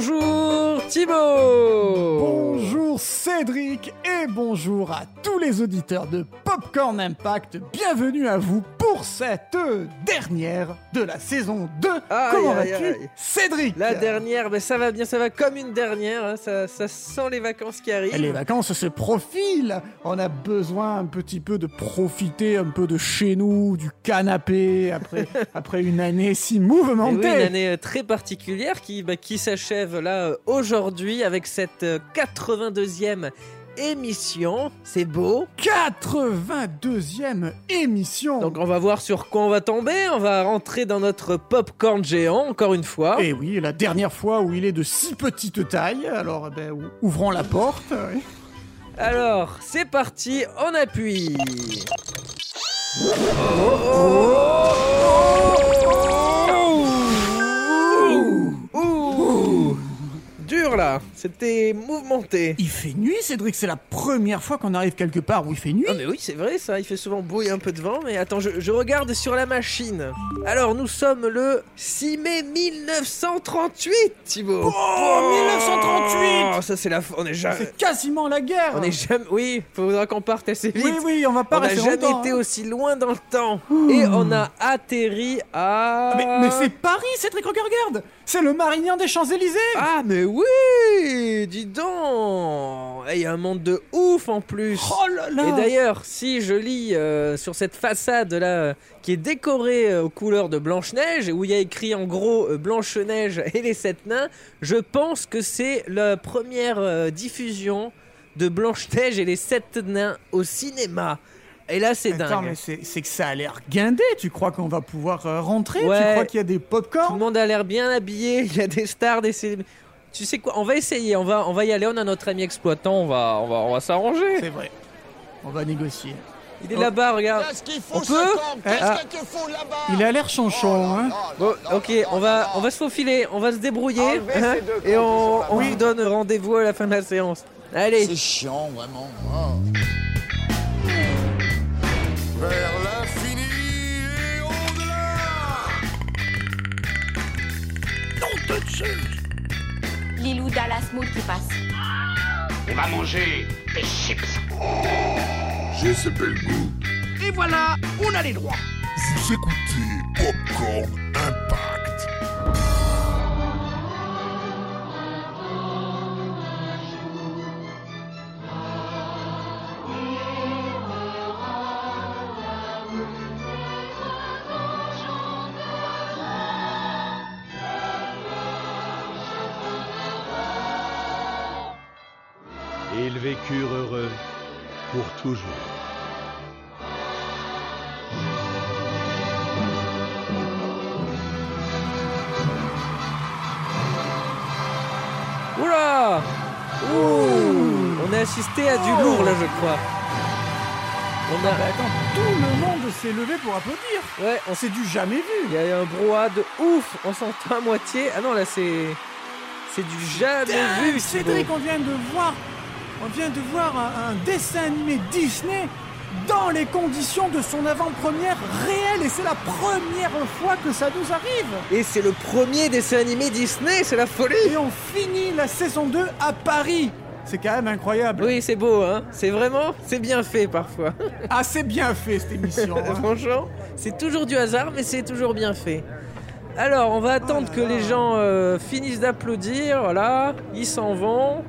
Bonjour Thibaut Bonjour Cédric et bonjour à tous les auditeurs de Popcorn Impact. Bienvenue à vous pour cette dernière de la saison 2. Aïe, Comment vas-tu. Cédric La dernière, ben ça va bien, ça va comme une dernière, hein, ça, ça sent les vacances qui arrivent. Les vacances se profilent. On a besoin un petit peu de profiter un peu de chez nous, du canapé, après, après une année si Et oui, mouvementée. une année euh, très particulière qui, bah, qui s'achève là euh, aujourd'hui avec cette euh, 82e émission. C'est beau. 82e émission. Donc on va voir sur quoi on va tomber. On va rentrer dans notre popcorn géant encore une fois. Et oui, la dernière fois où il est de si petite taille, alors eh ben, ou- ouvrons la porte. oui. Alors, c'est parti, on appuie. Ouh Là, c'était mouvementé. Il fait nuit, Cédric, c'est la première fois qu'on arrive quelque part où il fait nuit. Ah mais oui, c'est vrai ça, il fait souvent beau et un peu de vent, mais attends, je, je regarde sur la machine. Alors, nous sommes le 6 mai 1938, Thibaut. Oh, 1938 Oh, Ça c'est la... On est jamais... C'est quasiment la guerre. On est jamais... Oui, faudra qu'on parte assez vite. Oui, oui, on va pas On n'a rester jamais longtemps, été hein. aussi loin dans le temps. Et on a atterri à... Ah, Mais, mais c'est Paris, Cédric, regarde, regarde C'est le Marignan des Champs-Élysées Ah mais oui Dis donc Eh, Il y a un monde de ouf en plus Oh là là Et d'ailleurs, si je lis euh, sur cette façade là, qui est décorée euh, aux couleurs de Blanche-Neige, et où il y a écrit en gros euh, Blanche-Neige et les sept nains, je pense que c'est la première euh, diffusion de Blanche-Neige et les sept nains au cinéma. Et là, c'est Attends, dingue. mais c'est que ça a l'air guindé. Tu crois qu'on va pouvoir euh, rentrer? Ouais. Tu crois qu'il y a des Tout pop-corn le monde a l'air bien habillé, il y a des stars, des Tu sais quoi, on va essayer, on va, on va y aller, on a notre ami exploitant, on va, on va, on va s'arranger. C'est vrai. On va négocier. Il est là-bas, regarde. Qu'est-ce qu'il On faut, peut ce camp Qu'est-ce Ah. Il a l'air chanchon, hein Bon, ok, on va, on va se faufiler, on va se débrouiller, hein, et on, on donne rendez-vous à la fin de la séance. Allez, C'est chiant, vraiment. Oh. Vers l'infini et au-delà Lilou Dallas Mood qui passe. On va manger des chips. J'ai ce bel goût. Et voilà, on a les droits. Vous écoutez Popcorn Impact. Vécurent heureux pour toujours. oula, ouh, on a assisté à du lourd là, je crois. On a, Bah attends, tout le monde s'est levé pour applaudir. ouais, on s'est du jamais vu. Il y a eu un brouhaha de ouf, on s'entend à moitié. Ah non, là c'est. C'est du jamais vu, Cédric, on vient de voir, on vient de voir un, un dessin animé Disney dans les conditions de son avant-première réelle et c'est la première fois que ça nous arrive. Et c'est le premier dessin animé Disney, c'est la folie Et on finit la saison 2 à Paris. C'est quand même incroyable. Oui, c'est beau, hein C'est vraiment. C'est bien fait parfois. Assez bien fait cette émission. hein. Franchement, c'est toujours du hasard, mais c'est toujours bien fait. Alors, on va attendre que les gens euh, finissent d'applaudir. Voilà, ils s'en vont.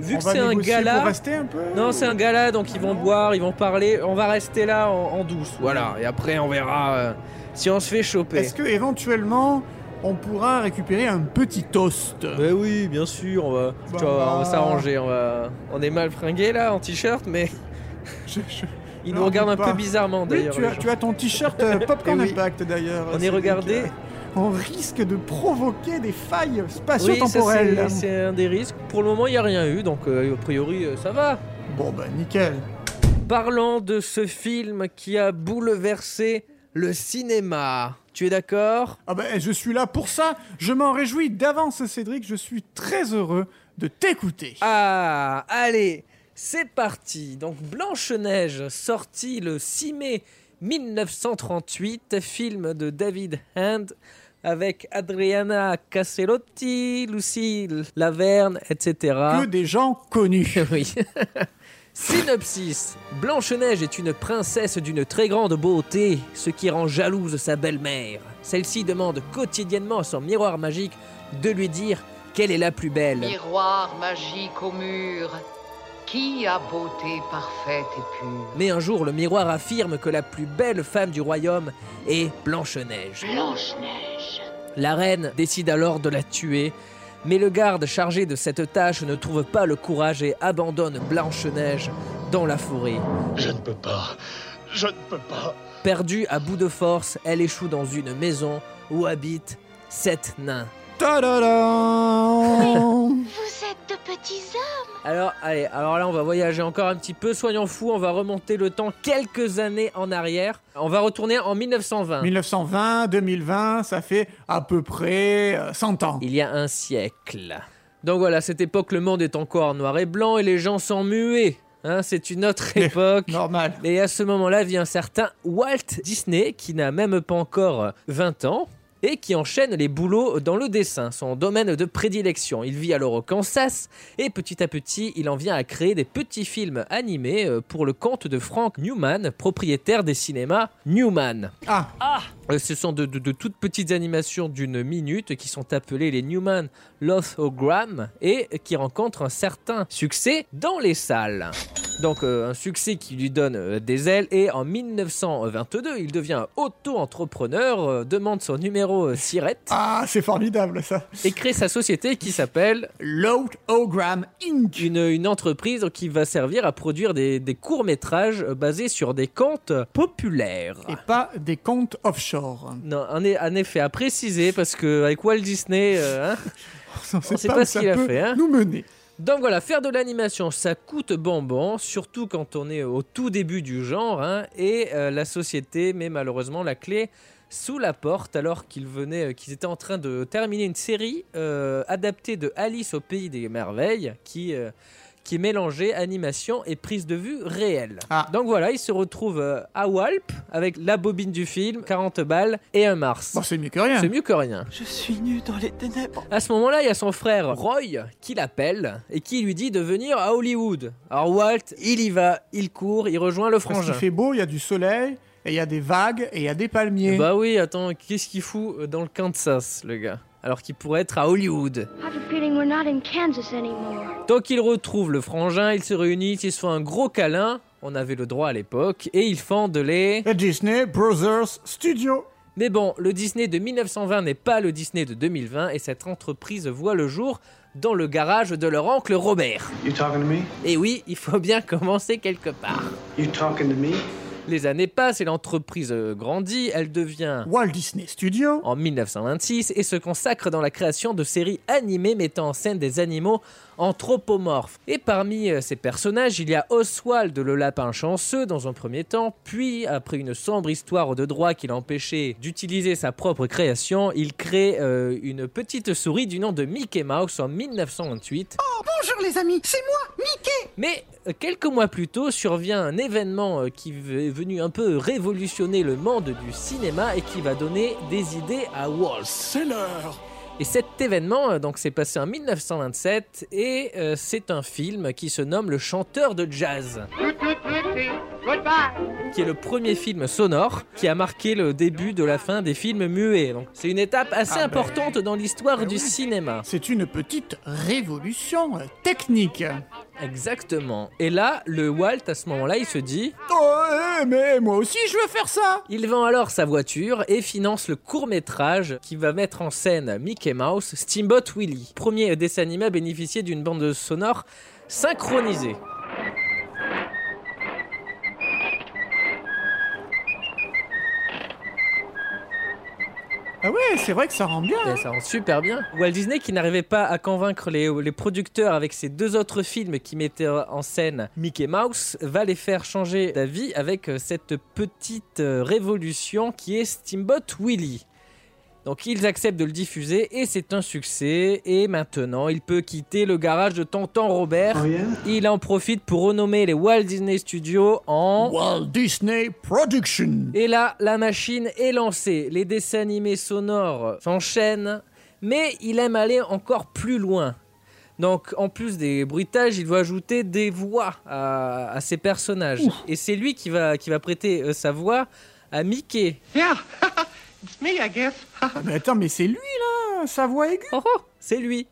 Vu On que c'est un gala. pour rester un peu. Non, c'est un gala, donc ils vont boire, ils vont parler. On va rester là en, en douce, voilà. Et après, on verra euh, si on se fait choper. Est-ce que éventuellement on pourra récupérer un petit toast? Ben oui, bien sûr, on va, Bah, tu vois, on va bah. s'arranger. On, va... on est mal fringué là, en t-shirt, mais Je- je- ils nous regardent un pas. peu bizarrement Oui, d'ailleurs. tu as, gens. tu as ton t-shirt euh, Popcorn Eh oui. Impact d'ailleurs. On est regardé. On risque de provoquer des failles spatio-temporelles. c'est- c'est un des risques. Pour le moment, il n'y a rien eu, donc euh, a priori, euh, ça va. Bon bah nickel. Parlons de ce film qui a bouleversé le cinéma. Tu es d'accord? Ah ben je suis là pour ça. Je m'en réjouis d'avance Cédric. Je suis très heureux de t'écouter. Ah, allez, c'est parti. Donc Blanche-Neige, sortie le 6 mai 1938, film de David Hand avec Adriana Caselotti, Lucille Laverne, etc. Que des gens connus. Oui. Synopsis. Blanche-Neige est une princesse d'une très grande beauté, ce qui rend jalouse sa belle-mère. Celle-ci demande quotidiennement à son miroir magique de lui dire qu'elle est la plus belle. Miroir magique au mur, qui a beauté parfaite et pure Mais un jour, le miroir affirme que la plus belle femme du royaume est Blanche-Neige. Blanche-Neige. La reine décide alors de la tuer, mais le garde chargé de cette tâche ne trouve pas le courage et abandonne Blanche-Neige dans la forêt. Je ne peux pas. Je ne peux pas. Perdue à bout de force, elle échoue dans une maison où habitent sept nains. Ta-da-da Vous êtes de petits hommes. Alors, allez, alors là, on va voyager encore un petit peu. Soyons fous, on va remonter le temps quelques années en arrière. On va retourner en 1920. 1920, 2020, ça fait à peu près euh, 100 ans. Il y a un siècle. Donc voilà, à cette époque, le monde est encore noir et blanc et les gens sont muets. Hein, c'est une autre époque. Normal. Et à ce moment-là vient un certain Walt Disney, qui n'a même pas encore 20 ans, et qui enchaîne les boulots dans le dessin, son domaine de prédilection. Il vit alors au Kansas, et petit à petit, il en vient à créer des petits films animés euh, pour le compte de Frank Newman, propriétaire des cinémas Newman. Ah, Euh, Ce sont de, de- de toutes petites animations d'une minute qui sont appelées les Newman Lothogram et qui rencontrent un certain succès dans les salles. Donc euh, un succès qui lui donne euh, des ailes et en 1922 il devient auto-entrepreneur, euh, demande son numéro euh, SIRET ah c'est formidable ça. et crée sa société qui s'appelle Load-O-Gram Inc. une, une entreprise qui va servir à produire des, des courts-métrages basés sur des contes populaires. Et pas des comptes offshore. Non, en effet, à préciser, parce que avec Walt Disney, hein, On sait sait pas où ce qu'il a fait, hein. Nous mener. Donc voilà, faire de l'animation, ça coûte bonbon, surtout quand on est au tout début du genre, hein, et euh, la société met malheureusement la clé sous la porte alors qu'ils euh, qu'ils étaient en train de terminer une série euh, adaptée de Alice au pays des merveilles, qui euh, qui mélangeait animation et prise de vue réelle. Ah. Donc voilà, ils se retrouvent euh, à Walp avec la bobine du film, 40 balles et un Mars. Bon, c'est mieux que rien. C'est mieux que rien. Je suis nu dans les ténèbres. À ce moment-là, il y a son frère Roy qui l'appelle et qui lui dit de venir à Hollywood. Alors Walt, il y va, il court, il rejoint le Parce qu'il frangin. fait beau, il y a du soleil, et il y a des vagues, et il y a des palmiers. Bah oui, attends, qu'est-ce qu'il fout dans le Kansas, le gars? Alors qu'il pourrait être à Hollywood. I have a feeling we're not in Kansas anymore. Donc il retrouve le frangin, ils se réunissent, ils se font un gros câlin. On avait le droit à l'époque et ils fondent les. Disney Brothers Studio. Mais bon, le Disney de 1920 n'est pas le Disney de 2020 et cette entreprise voit le jour dans le garage de leur oncle Robert. You talking to me? Et oui, il faut bien commencer quelque part. You talking to me? Les années passent et l'entreprise euh, grandit, elle devient Walt Disney Studio. en 1926 et se consacre dans la création de séries animées mettant en scène des animaux anthropomorphes. Et parmi euh, ces personnages, il y a Oswald le lapin chanceux dans un premier temps, puis après une sombre histoire de droit qui l'empêchait d'utiliser sa propre création, il crée euh, une petite souris du nom de Mickey Mouse en 1928. Bonjour les amis, c'est moi, Mickey. Mais euh, quelques mois plus tôt survient un événement qui est venu un peu révolutionner le monde du cinéma et qui va donner des idées à Walt. C'est l'heure. Et cet événement euh, donc s'est passé en 1927 et euh, c'est un film qui se nomme Le chanteur de jazz, qui est le premier film sonore qui a marqué le début de la fin des films muets. Donc c'est une étape assez Ah ben, importante dans l'histoire ben du oui. cinéma. C'est une petite révolution technique. Exactement. Et là, le Walt à ce moment-là, il se dit Oh, eh, mais moi aussi je veux faire ça. Il vend alors sa voiture et finance le court métrage qui va mettre en scène Mickey Mouse, Steamboat Willie, premier dessin animé à bénéficier d'une bande sonore synchronisée. Ah ouais, c'est vrai que ça rend bien. Hein. ça rend super bien. Walt Disney, qui n'arrivait pas à convaincre les, les producteurs avec ses deux autres films qui mettaient en scène Mickey Mouse, va les faire changer d'avis avec euh, cette petite euh, révolution qui est Steamboat Willie. Donc ils acceptent de le diffuser et c'est un succès. Et maintenant, il peut quitter le garage de Tonton Robert. Oh yeah Il en profite pour renommer les Walt Disney Studios en... Walt Disney Production. Et là, la machine est lancée. Les dessins animés sonores s'enchaînent, mais il aime aller encore plus loin. Donc, en plus des bruitages, il veut ajouter des voix à, à ses personnages. Et c'est lui qui va, qui va prêter euh, sa voix à Mickey. Yeah, it's me, I guess. Mais attends, mais c'est lui là, sa voix aiguë. Oh, oh, c'est lui.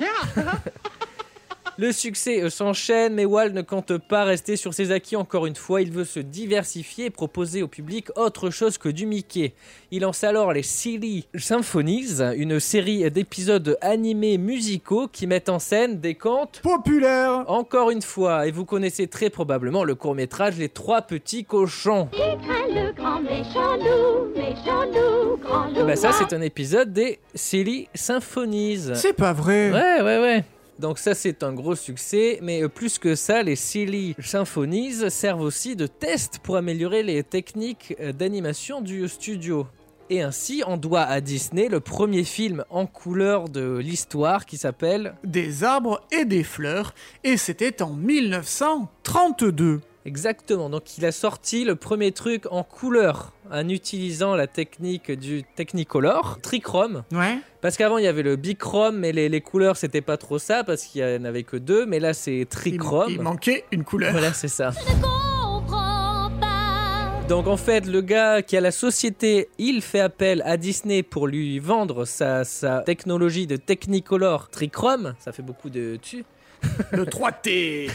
Le succès euh, s'enchaîne, mais Walt ne compte pas rester sur ses acquis encore une fois. Il veut se diversifier et proposer au public autre chose que du Mickey. Il lance alors les Silly Symphonies, une série d'épisodes animés musicaux qui mettent en scène des contes Populaire. encore une fois, et vous connaissez très probablement le court-métrage Les Trois Petits Cochons. le grand méchant loup, méchant loup, grand loup. Eh ben ça, c'est un épisode des Silly Symphonies. C'est pas vrai. Ouais, ouais, ouais. Donc ça c'est un gros succès, mais euh, plus que ça, les Silly Symphonies servent aussi de test pour améliorer les techniques euh, d'animation du studio. Et ainsi, on doit à Disney le premier film en couleur de l'histoire qui s'appelle Des arbres et des fleurs. Et c'était en 1932. Exactement, donc il a sorti le premier truc en couleur en utilisant la technique du Technicolor, Trichrome. Ouais. Parce qu'avant il y avait le bichrome, mais les, les couleurs c'était pas trop ça parce qu'il y en avait que deux, mais là c'est Il, trichrome. il manquait une couleur. Voilà, c'est ça. Donc en fait, le gars qui a la société, il fait appel à Disney pour lui vendre sa, sa technologie de Technicolor Trichrome, ça fait beaucoup de tu, Le 3T.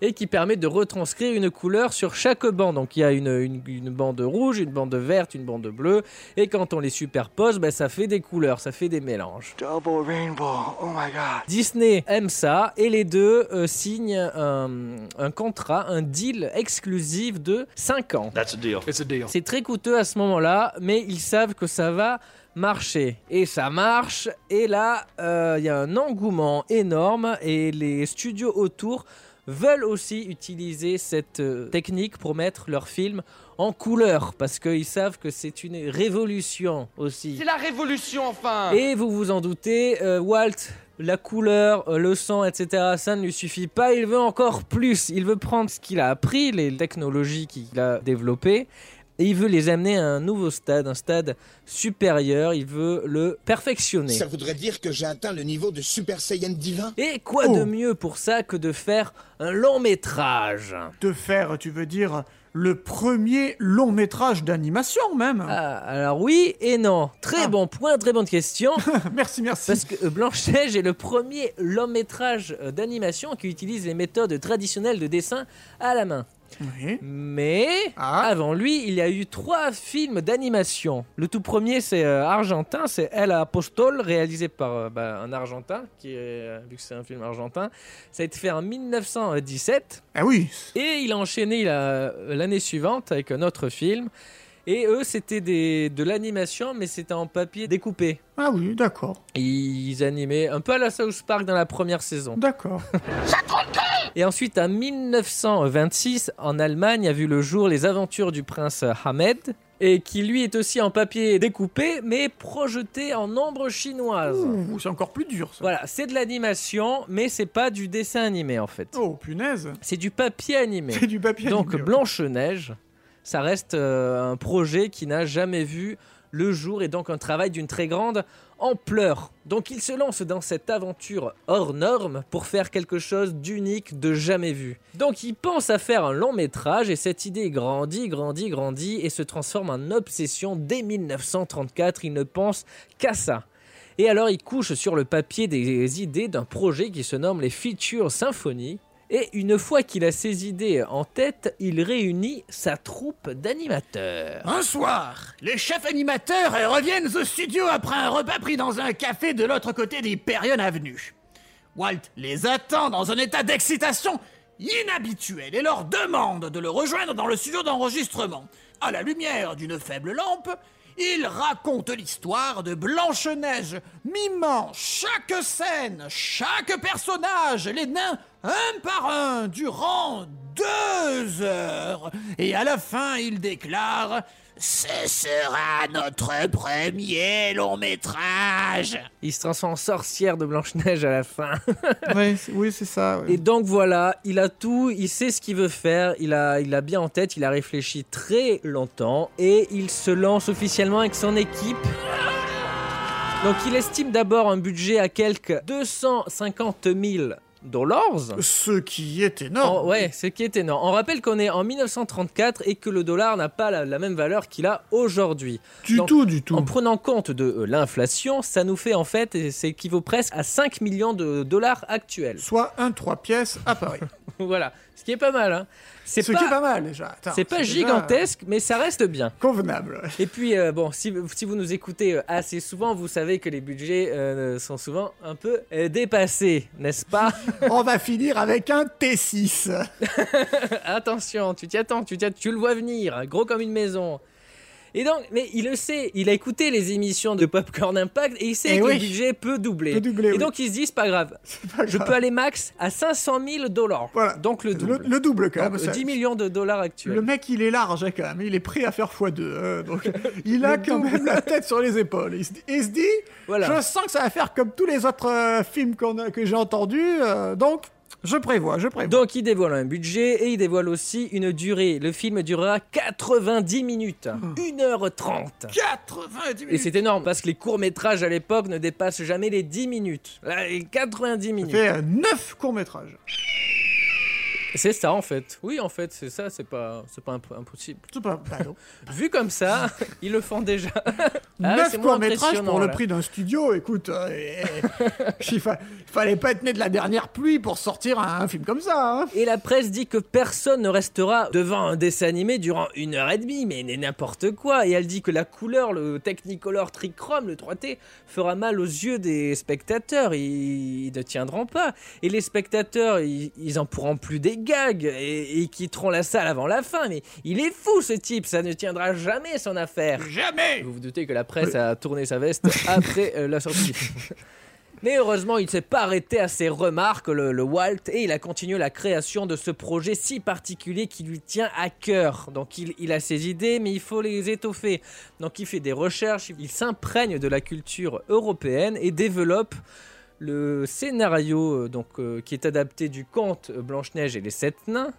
Et qui permet de retranscrire une couleur sur chaque bande. Donc il y a une, une- une bande rouge, une bande verte, une bande bleue, et quand on les superpose, ben, ça fait des couleurs, ça fait des mélanges. Double rainbow. Oh my god. Disney aime ça et les deux euh, signent un, un contrat, un deal exclusif de 5 ans. That's a deal. It's a deal. C'est très coûteux à ce moment-là, mais ils savent que ça va marcher. Et ça marche, et là, euh, il y a un engouement énorme, et les studios autour veulent aussi utiliser cette euh, technique pour mettre leurs films en couleur, parce qu'ils savent que c'est une révolution aussi. la révolution, enfin. Et vous vous en doutez, euh, Walt, la couleur, euh, le sang, etc., ça ne lui suffit pas. Il veut encore plus. Il veut prendre ce qu'il a appris, les technologies qu'il a développées, et il veut les amener à un nouveau stade, un stade supérieur. Il veut le perfectionner. Ça voudrait dire que j'ai atteint le niveau de Super Saiyan divin? Et quoi Oh. de mieux pour ça que de faire un long métrage? De faire, tu veux dire, le premier long métrage d'animation même. Ah, Alors oui et non. Très Ah. bon point, très bonne question. merci, merci. Parce que euh, Blanche-Neige est le premier long métrage euh, d'animation qui utilise les méthodes traditionnelles de dessin à la main. Oui. Mais Ah. avant lui, il y a eu trois films d'animation. Le tout premier, c'est euh, argentin, c'est El Apostol, réalisé par euh, bah, un argentin, qui est, euh, vu que c'est un film argentin. Ça a été fait en 1917. Ah oui. Et il a enchaîné l'année suivante avec un autre film. Et eux, c'était de l'animation, mais c'était en papier découpé. Ah oui, d'accord. Ils animaient un peu à la South Park dans la première saison. D'accord. Et ensuite, en 1926, en Allemagne, a vu le jour Les Aventures du prince Hamed, et qui lui est aussi en papier découpé, mais projeté en ombre chinoise. Ouh, c'est encore plus dur ça. Voilà, c'est de l'animation, mais c'est pas du dessin animé en fait. Oh, punaise. C'est du papier animé. C'est du papier. Donc animé, ok. Blanche-Neige, ça reste euh, un projet qui n'a jamais vu le jour et donc un travail d'une très grande ampleur. Donc il se lance dans cette aventure hors norme pour faire quelque chose d'unique, de jamais vu. Donc il pense à faire un long métrage et cette idée grandit, grandit, grandit et se transforme en obsession dès 1934. Il ne pense qu'à ça. Et alors il couche sur le papier des idées d'un projet qui se nomme les Feature Symphony. Et une fois qu'il a ses idées en tête, il réunit sa troupe d'animateurs. Un soir, les chefs animateurs reviennent au studio après un repas pris dans un café de l'autre côté d'Hyperion Avenue. Walt les attend dans un état d'excitation inhabituel et leur demande de le rejoindre dans le studio d'enregistrement. À la lumière d'une faible lampe, il raconte l'histoire de Blanche-Neige, mimant chaque scène, chaque personnage, les nains un par un durant deux heures. Et à la fin, il déclare Ce sera notre premier long métrage. Il se transforme en sorcière de Blanche-Neige à la fin. C'est- oui, c'est ça. Et donc voilà, il a tout, il sait ce qu'il veut faire, il a, il a bien en tête, il a réfléchi très longtemps et il se lance officiellement avec son équipe. Donc il estime d'abord un budget à quelques 250 000 dollars. Ce qui est énorme. Oh, ouais, ce qui est énorme. On rappelle qu'on est en 1934 et que le dollar n'a pas la, la même valeur qu'il a aujourd'hui. Du Donc, tout, du tout. En prenant compte de euh, l'inflation, ça nous fait en fait, et ça équivaut presque à 5 millions de dollars actuels. Soit un 3 pièces à Paris. voilà, ce qui est pas mal. Hein. C'est Ce qui est pas mal déjà. Attends, c'est pas déjà gigantesque, mais ça reste bien. Convenable. Et puis, euh, bon, si, si vous nous écoutez euh, assez souvent, vous savez que les budgets euh, sont souvent un peu dépassés, n'est-ce pas? On va finir avec un T6. Attention, tu t'y attends, tu, t'y att- tu le vois venir, gros comme une maison. Et donc, mais il le sait, il a écouté les émissions de Popcorn Impact et il sait que oui. le budget peut doubler. Peut doubler, et oui. donc il se dit, c'est pas grave, pas je grave. peux aller max à 500 000 dollars. Voilà. Donc le Le, double. le double quand Donc, même. ça- 10 millions de dollars actuels. Le mec, il est large hein, quand même. Il est prêt à faire x2. hein, donc, il a quand même la tête sur les épaules. Il se, il se dit Voilà. Je sens que ça va faire comme tous les autres euh, films a- que j'ai entendus. euh, donc, je prévois, je prévois. Donc il dévoile un budget et il dévoile aussi une durée. Le film durera 90 minutes, 1h30. 90 Et minutes. c'est énorme parce que les courts-métrages à l'époque ne dépassent jamais les 10 minutes. Là, les 90 Ça minutes. fait 9 courts-métrages. C'est ça en fait. Oui, en fait, c'est ça, c'est pas c'est pas imp- impossible. C'est pas. non. Vu comme ça, ils le font déjà. Ah, 9 c'est moins courts-métrages pour le prix d'un studio, écoute. euh, il, fa- fallait pas être né de la dernière pluie pour sortir un, un film comme ça. hein. Et la presse dit que personne ne restera devant un dessin animé durant une heure et demie, mais n'importe quoi. Et elle dit que la couleur, le Technicolor Trichrome, le 3T, fera mal aux yeux des spectateurs. Ils, ils ne tiendront pas. Et les spectateurs, ils, ils en pourront plus des gags et, quitteront la salle avant la fin. Mais il est fou ce type, ça ne tiendra jamais son affaire. Jamais Vous vous doutez que la presse a tourné sa veste après euh, la sortie. Mais heureusement, il ne s'est pas arrêté à ses remarques, le, le Walt, et il a continué la création de ce projet si particulier qui lui tient à cœur. Donc il, il a ses idées, mais il faut les étoffer. Donc il fait des recherches, il s'imprègne de la culture européenne et développe le scénario euh, donc, euh, qui est adapté du conte Blanche-Neige et les Sept Nains.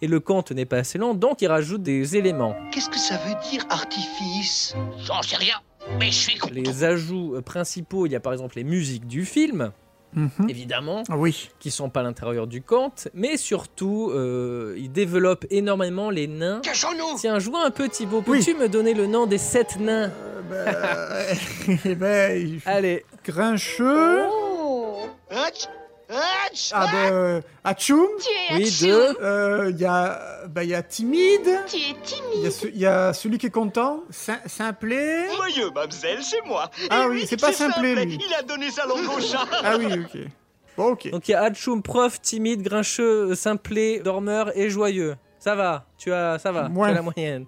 Et le conte n'est pas assez long, donc il rajoute des éléments. Qu'est-ce que ça veut dire, artifice? J'en sais rien, mais je suis content. Les ajouts euh, principaux, il y a par exemple les musiques du film, Mhm. évidemment, Ah oui. qui sont pas à l'intérieur du conte, mais surtout, euh, il développe énormément les nains. Cachons-nous Tiens, joue un peu Thibaut, Oui. peux-tu me donner le nom des sept nains? Euh, eh ben, il fait Allez, grincheux. Hatch Ah ben, Atchoum. Tu es oui, deux. Euh, Il y a, bah, il y a timide. Tu es Il y, a timide. ce- il y a celui qui est content. Sim- Simplet. Joyeux, mademoiselle, c'est moi. Ah Et oui, c'est pas Simplet, lui. Il a donné sa langue au chat. Ah oui, ok. Bon, ok. Donc il y a Hatchoum, prof, timide, grincheux, simplet, dormeur et joyeux. Ça va, tu as, ça va, tu as la moyenne.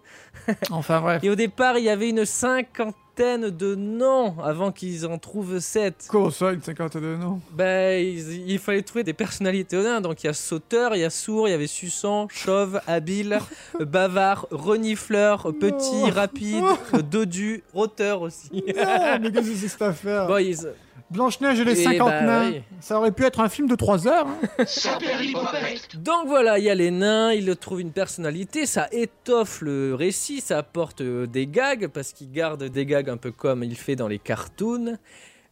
Enfin bref. Et au départ, il y avait une cinquantaine de noms avant qu'ils en trouvent sept. Comment ça, une 52 non Ben, il, il fallait trouver des personnalités nains. Donc il y a sauteur, il y a sourd, il y avait suçant, chauve, habile, bavard, renifleur, petit, rapide, dodu, roteur aussi. Non, mais qu'est-ce que c'est cette affaire? Bon, ils- Blanche-Neige et les Eh 50 bah, nains. oui. Ça aurait pu être un film de 3 heures. hein. Donc voilà, il y a les nains, ils trouvent une personnalité, ça étoffe le récit, ça apporte euh, des gags, parce qu'il garde des gags un peu comme il fait dans les cartoons.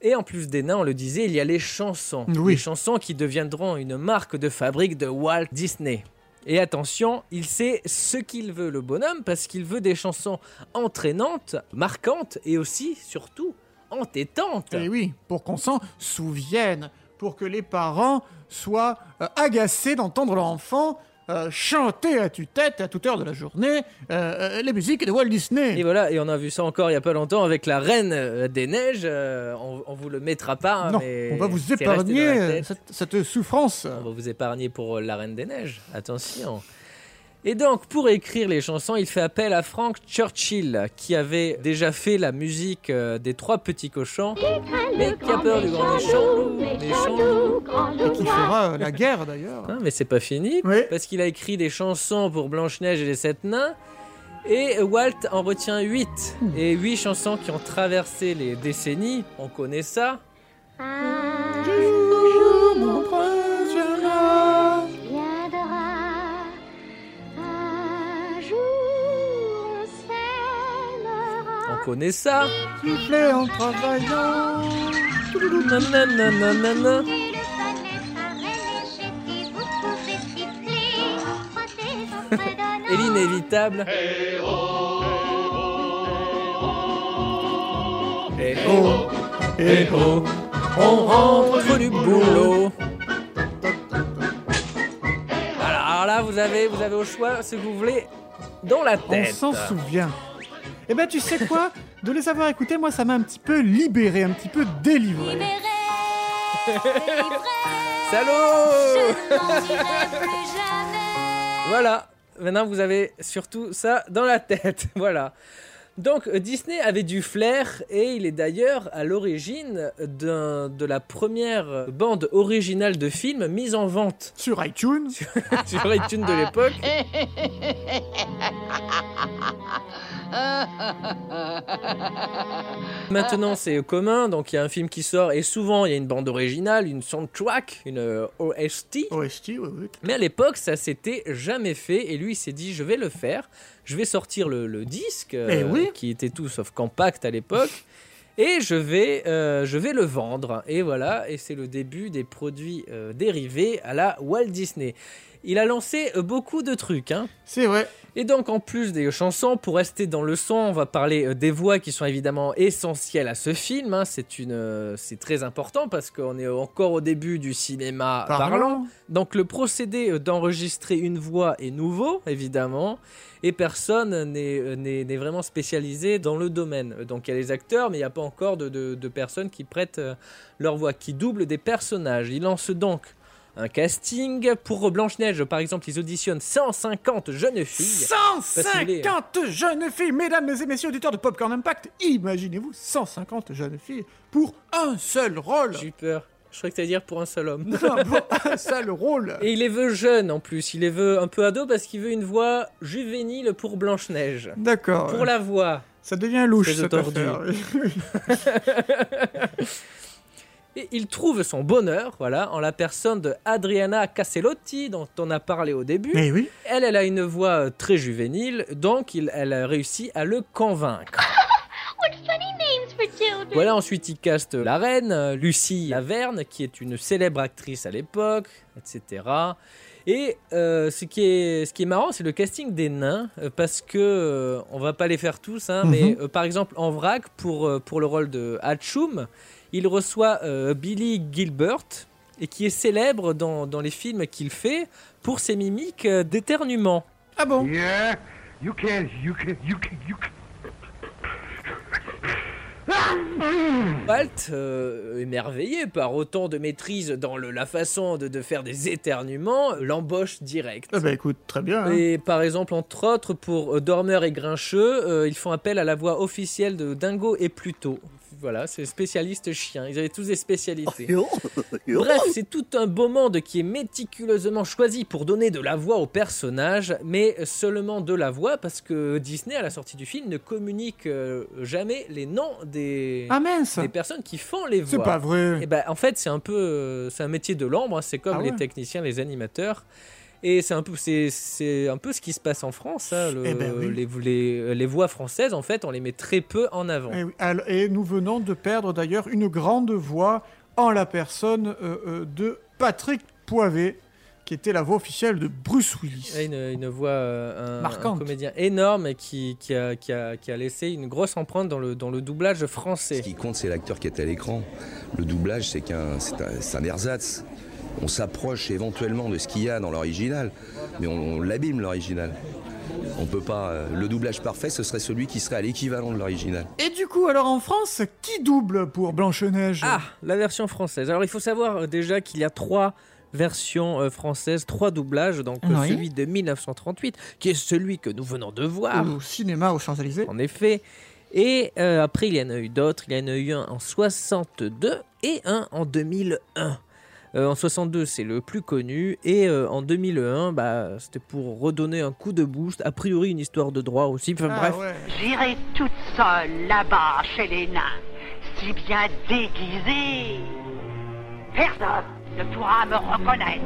Et en plus des nains, on le disait, il y a les chansons. Oui. Les chansons qui deviendront une marque de fabrique de Walt Disney. Et attention, il sait ce qu'il veut, le bonhomme, parce qu'il veut des chansons entraînantes, marquantes et aussi, surtout, entêtantes. Et Eh oui, pour qu'on s'en souvienne. Pour que les parents soient euh, agacés d'entendre leur enfant euh, chanter à tue-tête à toute heure de la journée euh, les musiques de Walt Disney. Et voilà, et on a vu ça encore il y a pas longtemps avec la Reine des Neiges. euh, on, on vous le mettra pas, non, mais on va vous épargner cette, cette souffrance. On va vous épargner pour la Reine des Neiges. Attention. Et donc, pour écrire les chansons, il fait appel à Frank Churchill, qui avait déjà fait la musique euh, des Trois Petits Cochons, mais qui a peur du grand méchant loup, méchant loup. grand Et qui fera euh, la guerre d'ailleurs. Hein, mais c'est pas fini, Oui. parce qu'il a écrit des chansons pour Blanche-Neige et les Sept Nains. Et Walt en retient 8. Et 8 chansons qui ont traversé les décennies. On connaît ça. Connaît ça. En travaillant. Et l'inévitable. Eh oh, eh oh, on rentre du boulot. Voilà, alors là, vous avez, vous avez au choix ce que vous voulez dans la On tête. s'en souvient. Eh ben, tu sais quoi? De les avoir écoutés, moi, ça m'a un petit peu libéré, un petit peu délivré. Libéré, délivré, Salaud je n'en dirai plus jamais. Voilà, maintenant vous avez surtout ça dans la tête. Voilà. Donc Disney avait du flair et il est d'ailleurs à l'origine d'un- de la première bande originale de film mise en vente Sur iTunes. sur iTunes de l'époque. Maintenant c'est commun, donc il y a un film qui sort et souvent il y a une bande originale, une soundtrack, une euh, OST. OST, oui, oui. Mais à l'époque, ça s'était jamais fait. Et lui, il s'est dit, je vais le faire. Je vais sortir le, le disque, euh, Eh oui. qui était tout sauf compact à l'époque. Et je vais, euh, je vais le vendre. Et voilà, et c'est le début des produits euh, dérivés à la Walt Disney. Il a lancé euh, beaucoup de trucs. Hein. C'est vrai. Et donc, en plus des chansons, pour rester dans le son, on va parler euh, des voix qui sont évidemment essentielles à ce film. hein. C'est une, euh, c'est très important parce qu'on est encore au début du cinéma parlant. Parlant. Donc, le procédé d'enregistrer une voix est nouveau, évidemment, et personne n'est vraiment spécialisé dans le domaine. Donc, il y a les acteurs, mais il n'y a pas encore de, de- de personnes qui prêtent leur voix, qui doublent des personnages. Il lance donc un casting. Pour Blanche-Neige, par exemple, ils auditionnent 150 jeunes filles. Parce qu'il est- 150 jeunes filles, mesdames et messieurs auditeurs de Popcorn Impact, imaginez-vous 150 jeunes filles pour un seul rôle. J'ai eu peur. Je crois que t'allais dire pour un seul homme. Non, pour un seul rôle. Et il les veut jeunes en plus. Il les veut un peu ados parce qu'il veut une voix juvénile pour Blanche-Neige. D'accord. Pour la voix. Ça devient louche cette tordu. affaire. Et il trouve son bonheur, voilà, en la personne de Adriana Casellotti, dont on a parlé au début. Eh oui. Elle, elle a une voix euh, très juvénile, donc il- elle a réussi à le convaincre. What funny names for children. Voilà, ensuite il caste la reine, euh, Lucie Laverne, qui est une célèbre actrice à l'époque, etc. Et euh, ce, qui est, ce qui est marrant, c'est le casting des nains, parce que euh, on va pas les faire tous, hein, mais euh, par exemple en vrac, pour, pour le rôle de Hatchoum, il reçoit euh, Billy Gilbert, et qui est célèbre dans, dans les films qu'il fait pour ses mimiques euh, d'éternuement. Ah bon? Yeah, you can, you can, you can, you can. Walt, euh, émerveillé par autant de maîtrise dans le- la façon de, de faire des éternuements, l'embauche direct. Eh ben écoute, très bien. hein. Et par exemple, entre autres, pour euh, Dormeur et Grincheux, euh, ils font appel à la voix officielle de Dingo et Pluto. Voilà, c'est spécialiste chien. Ils avaient tous des spécialités. Bref, c'est tout un beau monde qui est méticuleusement choisi pour donner de la voix au personnage, mais seulement de la voix parce que Disney, à la sortie du film, ne communique euh, jamais les noms des, Ah mince des personnes qui font les voix. C'est pas vrai. Et ben, en fait, c'est un peu, euh, c'est un métier de l'ombre. hein. C'est comme Ah les techniciens, les animateurs. Et c'est un peu, c'est, c'est un peu ce qui se passe en France. hein, le- Eh ben oui. les, les, les voix françaises, en fait, on les met très peu en avant. Eh oui, Et nous venons de perdre d'ailleurs une grande voix en la personne euh, euh, de Patrick Poivet, qui était la voix officielle de Bruce Willis. Une, une voix, euh, un, un comédien énorme et qui, qui, a, qui, a, qui a laissé une grosse empreinte dans le, dans le doublage français. Ce qui compte, c'est l'acteur qui est à l'écran. Le doublage, c'est qu'un, c'est un, c'est un ersatz. On s'approche éventuellement de ce qu'il y a dans l'original, mais on, on l'abîme l'original. On peut pas. euh, Le doublage parfait, ce serait celui qui serait à l'équivalent de l'original. Et du coup, alors en France, qui double pour Blanche-Neige? Ah, la version française. Alors il faut savoir euh, déjà qu'il y a trois versions euh, françaises, trois doublages. Donc Oui. celui de 1938, qui est celui que nous venons de voir. Au cinéma aux Champs-Élysées. En effet. Et euh, après, il y en a eu d'autres. Il y en a eu un en 62 et un en 2001. Euh, en 62, c'est le plus connu. Et euh, en 2001, bah, c'était pour redonner un coup de boost. A priori, une histoire de droit aussi. Enfin, bref. J'irai toute seule là-bas chez les nains, si bien déguisée. Personne ne pourra me reconnaître.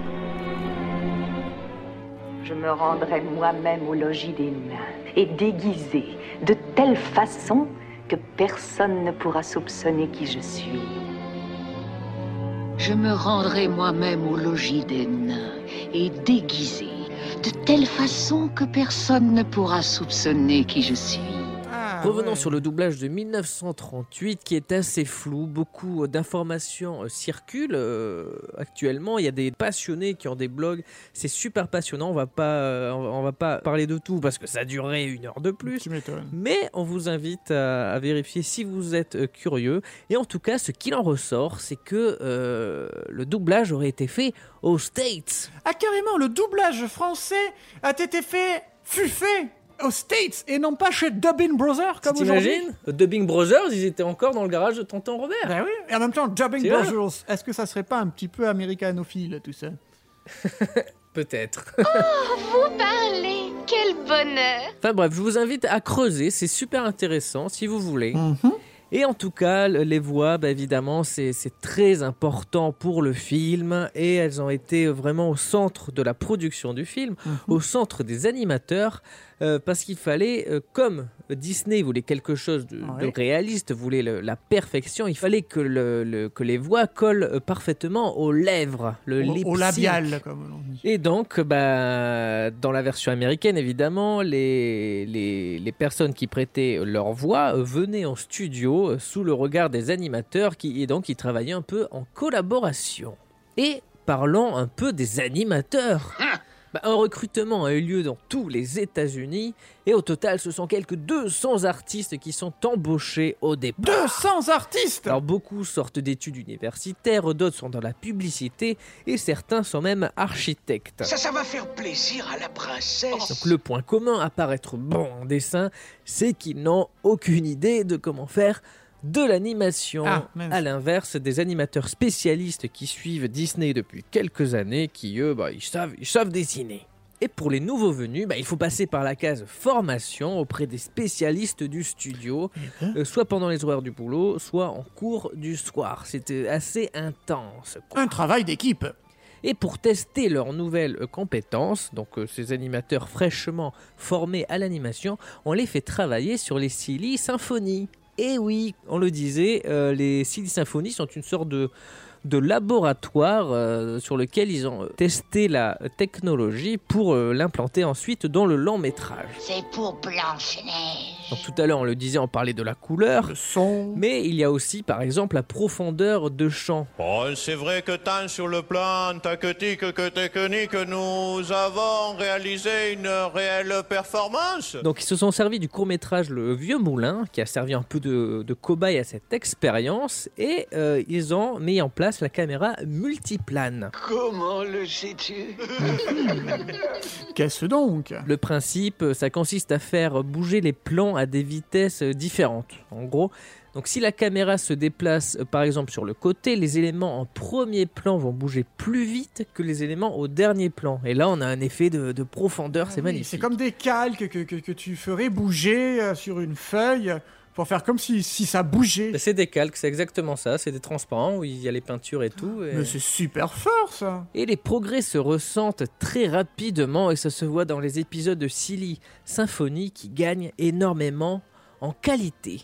Je me rendrai moi-même au logis des nains et déguisée de telle façon que personne ne pourra soupçonner qui je suis. Je me rendrai moi-même au logis des nains et déguisé de telle façon que personne ne pourra soupçonner qui je suis. Revenons sur le doublage de 1938 qui est assez flou. Beaucoup d'informations euh, circulent euh, actuellement. Il y a des passionnés qui ont des blogs. C'est super passionnant. On va pas, euh, on va pas parler de tout parce que ça durerait une heure de plus. Mais on vous invite à, à vérifier si vous êtes euh, curieux. Et en tout cas, ce qu'il en ressort, c'est que euh, le doublage aurait été fait aux States. Ah, carrément, le doublage français a été fait, fut fait aux States et non pas chez Dubbing Brothers comme aujourd'hui. T'imagines? Dubbing Brothers, ils étaient encore dans le garage de Tonton Robert. Ben oui, et en même temps, Dubbing. Brothers, est-ce que ça serait pas un petit peu américanophile tout ça? Peut-être. Oh, vous parlez Quel bonheur Enfin bref, je vous invite à creuser, c'est super intéressant si vous voulez. Et en tout cas, le- les voix, bah, évidemment, c'est c'est très important pour le film et elles ont été vraiment au centre de la production du film, au centre des animateurs, euh, parce qu'il fallait, euh, comme Disney voulait quelque chose de, réaliste, voulait le- la perfection, il fallait que, le- le- que les voix collent euh, parfaitement aux lèvres, le Au- labial, comme on dit. Et donc, bah, dans la version américaine, évidemment, les, les, les personnes qui prêtaient leur voix venaient en studio sous le regard des animateurs qui, et donc, ils travaillaient un peu en collaboration. Et parlons un peu des animateurs. Bah, un recrutement a eu lieu dans tous les États-Unis et au total, ce sont quelques 200 artistes qui sont embauchés au départ. 200 artistes Alors beaucoup sortent d'études universitaires, d'autres sont dans la publicité et certains sont même architectes. Ça, ça va faire plaisir à la princesse. Donc le point commun, à part être bon en dessin, c'est qu'ils n'ont aucune idée de comment faire de l'animation. Ah, à l'inverse des animateurs spécialistes qui suivent Disney depuis quelques années, qui eux, bah, ils, savent, ils savent dessiner. Et pour les nouveaux venus, bah, il faut passer par la case formation auprès des spécialistes du studio, euh, soit pendant les horaires du boulot, soit en cours du soir. C'était assez intense. quoi. Un travail d'équipe. Et pour tester leurs nouvelles euh, compétences, donc euh, ces animateurs fraîchement formés à l'animation, on les fait travailler sur les Silly Symphonies. Et oui, on le disait, euh, les Silly Symphonies sont une sorte de, laboratoire euh, sur lequel ils ont testé la technologie pour euh, l'implanter ensuite dans le long métrage. C'est pour Blanche-Neige. Donc tout à l'heure, on le disait, on parlait de la couleur, son. mais il y a aussi, par exemple, la profondeur de champ. Oh, c'est vrai que tant sur le plan tactique que technique, nous avons réalisé une réelle performance. Donc ils se sont servis du court métrage Le Vieux Moulin, qui a servi un peu de, de cobaye à cette expérience, et euh, ils ont mis en place la caméra multiplane. Comment le sais-tu? Qu'est-ce donc? Le principe, ça consiste à faire bouger les plans à des vitesses euh, différentes. En gros, donc si la caméra se déplace euh, par exemple sur le côté, les éléments en premier plan vont bouger plus vite que les éléments au dernier plan. Et là, on a un effet de, de profondeur, c'est Oui, magnifique. C'est comme des calques que, que, que tu ferais bouger euh, sur une feuille pour faire comme si, si ça bougeait. C'est des calques, c'est exactement ça. C'est des transparents où il y a les peintures et tout. et- Mais c'est super fort ça Et les progrès se ressentent très rapidement et ça se voit dans les épisodes de Silly Symphony qui gagnent énormément en qualité.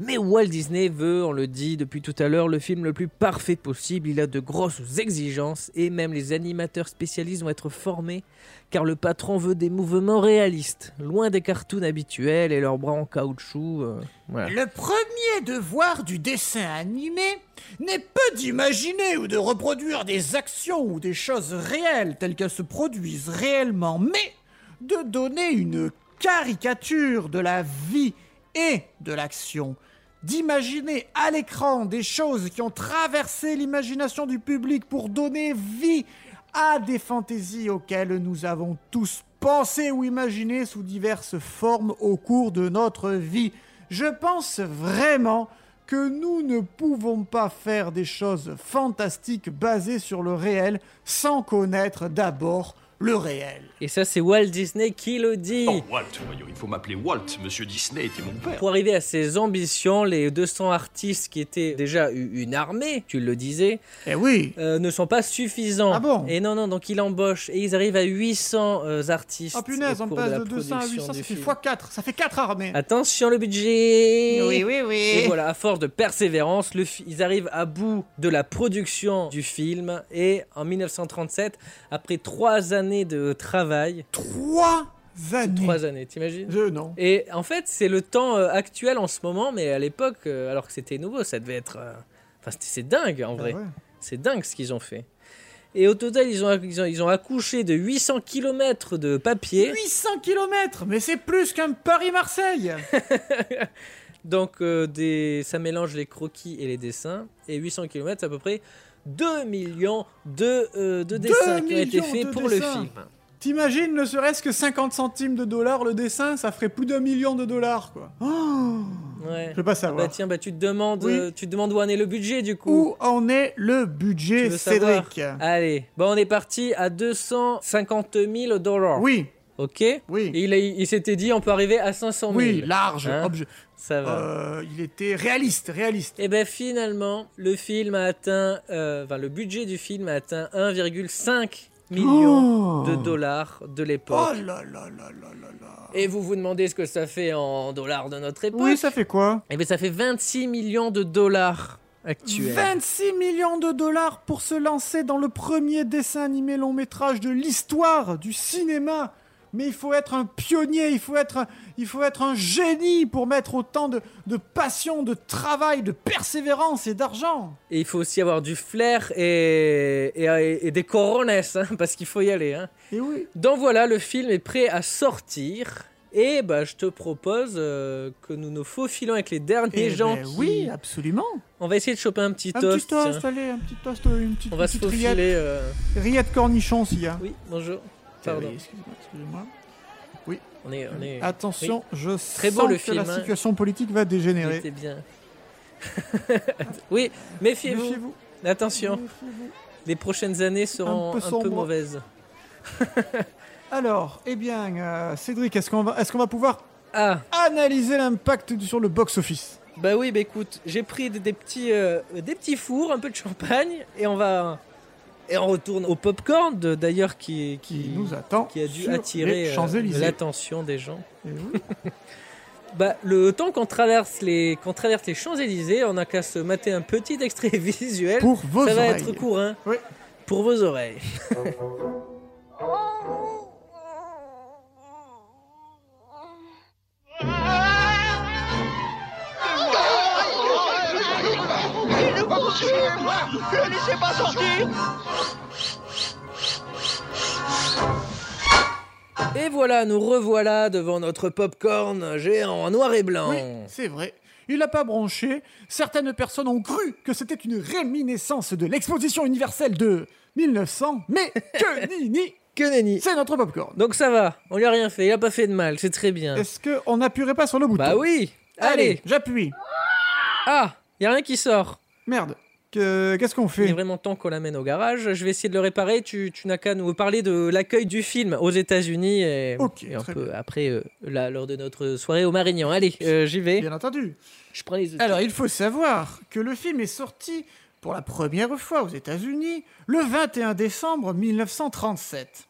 Mais Walt Disney veut, on le dit depuis tout à l'heure, le film le plus parfait possible. Il a de grosses exigences et même les animateurs spécialistes vont être formés car le patron veut des mouvements réalistes, loin des cartoons habituels et leurs bras en caoutchouc. euh. Le premier devoir du dessin animé n'est pas d'imaginer ou de reproduire des actions ou des choses réelles telles qu'elles se produisent réellement, mais de donner une caricature de la vie et de l'action. D'imaginer à l'écran des choses qui ont traversé l'imagination du public pour donner vie à des fantaisies auxquelles nous avons tous pensé ou imaginé sous diverses formes au cours de notre vie. Je pense vraiment que nous ne pouvons pas faire des choses fantastiques basées sur le réel sans connaître d'abord le réel. Et ça, c'est Walt Disney qui le dit. Oh, Walt, voyons, il faut m'appeler Walt. Monsieur Disney était mon père. Pour arriver à ses ambitions, les 200 artistes qui étaient déjà une armée, tu le disais, Eh oui euh, ne sont pas suffisants. Ah bon Et non, non, donc il embauche et ils arrivent à 800 euh, artistes. Oh punaise, on passe la de 200 à production 800, du ça fait film. x4, ça fait 4 armées. Attention le budget Oui, oui, oui. Et voilà, à force de persévérance, le ils arrivent à bout de la production du film et en 1937, après trois années de travail... 3 années Trois années, t'imagines Je, non. Et en fait, c'est le temps euh, actuel en ce moment, mais à l'époque, euh, alors que c'était nouveau, ça devait être... euh, Enfin, c'était- c'est dingue en vrai. Ah ouais. C'est dingue ce qu'ils ont fait. Et au total, ils ont, ils ont, ils ont accouché de 800 km de papier. 800 km Mais c'est plus qu'un Paris-Marseille Donc, euh, des, ça mélange les croquis et les dessins. Et 800 km, c'est à peu près 2 millions de, euh, de dessins qui ont été faits pour dessins. le film. T'imagines, ne serait-ce que 50 centimes de dollars le dessin, ça ferait plus d'un million de dollars, quoi. Oh Ouais. Je veux pas Ah savoir. bah tiens, bah tu te demandes, Oui. euh, tu te demandes où en est le budget du coup. Où en est le budget, Cédric? Allez, bon, on est parti à 250 000 dollars. Oui, Ok. oui. Et il, s'était dit, on peut arriver à 500 000. Oui, large. Hein Ça va. Euh, il était réaliste, réaliste. Et ben finalement, le film a atteint, euh, enfin le budget du film a atteint 1,5 million Oh de dollars de l'époque. Oh là là là là là là. Et vous vous demandez ce que ça fait en dollars de notre époque Oui, ça fait quoi Et bien ça fait 26 millions de dollars actuels. 26 millions de dollars pour se lancer dans le premier dessin animé long métrage de l'histoire du cinéma. Mais il faut être un pionnier, il faut être un, il faut être un génie pour mettre autant de, de passion, de travail, de persévérance et d'argent. Et il faut aussi avoir du flair et, et, et des corones, hein, parce qu'il faut y aller. Hein. Et oui. Donc voilà, le film est prêt à sortir. Et bah, je te propose euh, que nous nous faufilons avec les derniers Eh gens. ben qui- Oui, absolument. On va essayer de choper un petit Un toast. petit toast, allez, un petit toast, une petite, On va se petite faufiler. rillette, euh, rillette cornichon s'il y a. Oui, bonjour. Pardon. oui, excusez-moi, excusez-moi. Oui. On est, on est... Attention, Oui. je Très beau sens le que film. la hein. situation politique va dégénérer. était bien. oui, méfiez-vous. Attention, Méfiez-vous. les prochaines années seront peu un peu, mauvaises. Alors, eh bien, euh, Cédric, est-ce qu'on va, est-ce qu'on va pouvoir Ah, analyser l'impact sur le box-office? Bah oui, bah écoute, j'ai pris des, des petits, euh, des petits fours, un peu de champagne, et on va... Et on retourne au popcorn, d'ailleurs, qui, qui, qui nous attend qui a dû attirer euh, l'attention des gens. Oui. Bah, le temps qu'on traverse les, qu'on traverse les Champs-Élysées, on a qu'à se mater un petit extrait visuel. Pour vos Ça va être court, hein Oui. Pour vos oreilles. Ne laissez pas sortir Et voilà, nous revoilà devant notre popcorn géant en noir et blanc. Oui, c'est vrai. Il n'a pas branché. Certaines personnes ont cru que c'était une réminiscence de l'exposition universelle de 1900, mais que nini Que nenni. C'est notre popcorn. Donc ça va, on lui a rien fait, il a pas fait de mal, c'est très bien. Est-ce qu'on n'appuierait pas sur le bouton? Bah oui Allez, j'appuie. Ah, y a rien qui sort. Merde. Que- Qu'est-ce qu'on Il fait est vraiment temps qu'on l'amène au garage. Je vais essayer de le réparer. Tu, tu n'as qu'à nous parler de l'accueil du film aux États-Unis et, et un peu après, euh, là, lors de notre soirée au Marignan. Allez, euh, j'y vais. Bien entendu. Je prends les. Alors, il faut savoir que le film est sorti pour la première fois aux États-Unis le 21 décembre 1937.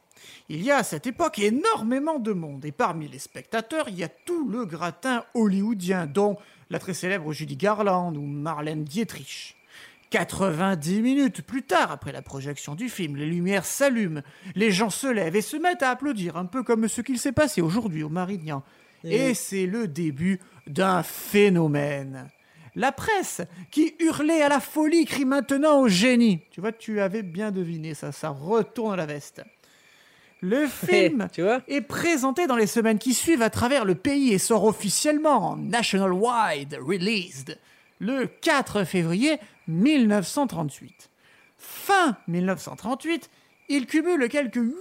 Il y a à cette époque énormément de monde, et parmi les spectateurs, il y a tout le gratin hollywoodien, dont la très célèbre Judy Garland ou Marlène Dietrich. 90 minutes plus tard, après la projection du film, les lumières s'allument, les gens se lèvent et se mettent à applaudir, un peu comme ce qu'il s'est passé aujourd'hui au Marignan. Et c'est le début d'un phénomène. La presse, qui hurlait à la folie, crie maintenant au génie. Tu vois, tu avais bien deviné ça, ça retourne à la veste. Le film tu vois est présenté dans les semaines qui suivent à travers le pays et sort officiellement en National Wide Released le 4 février 1938. Fin 1938, il cumule quelques 8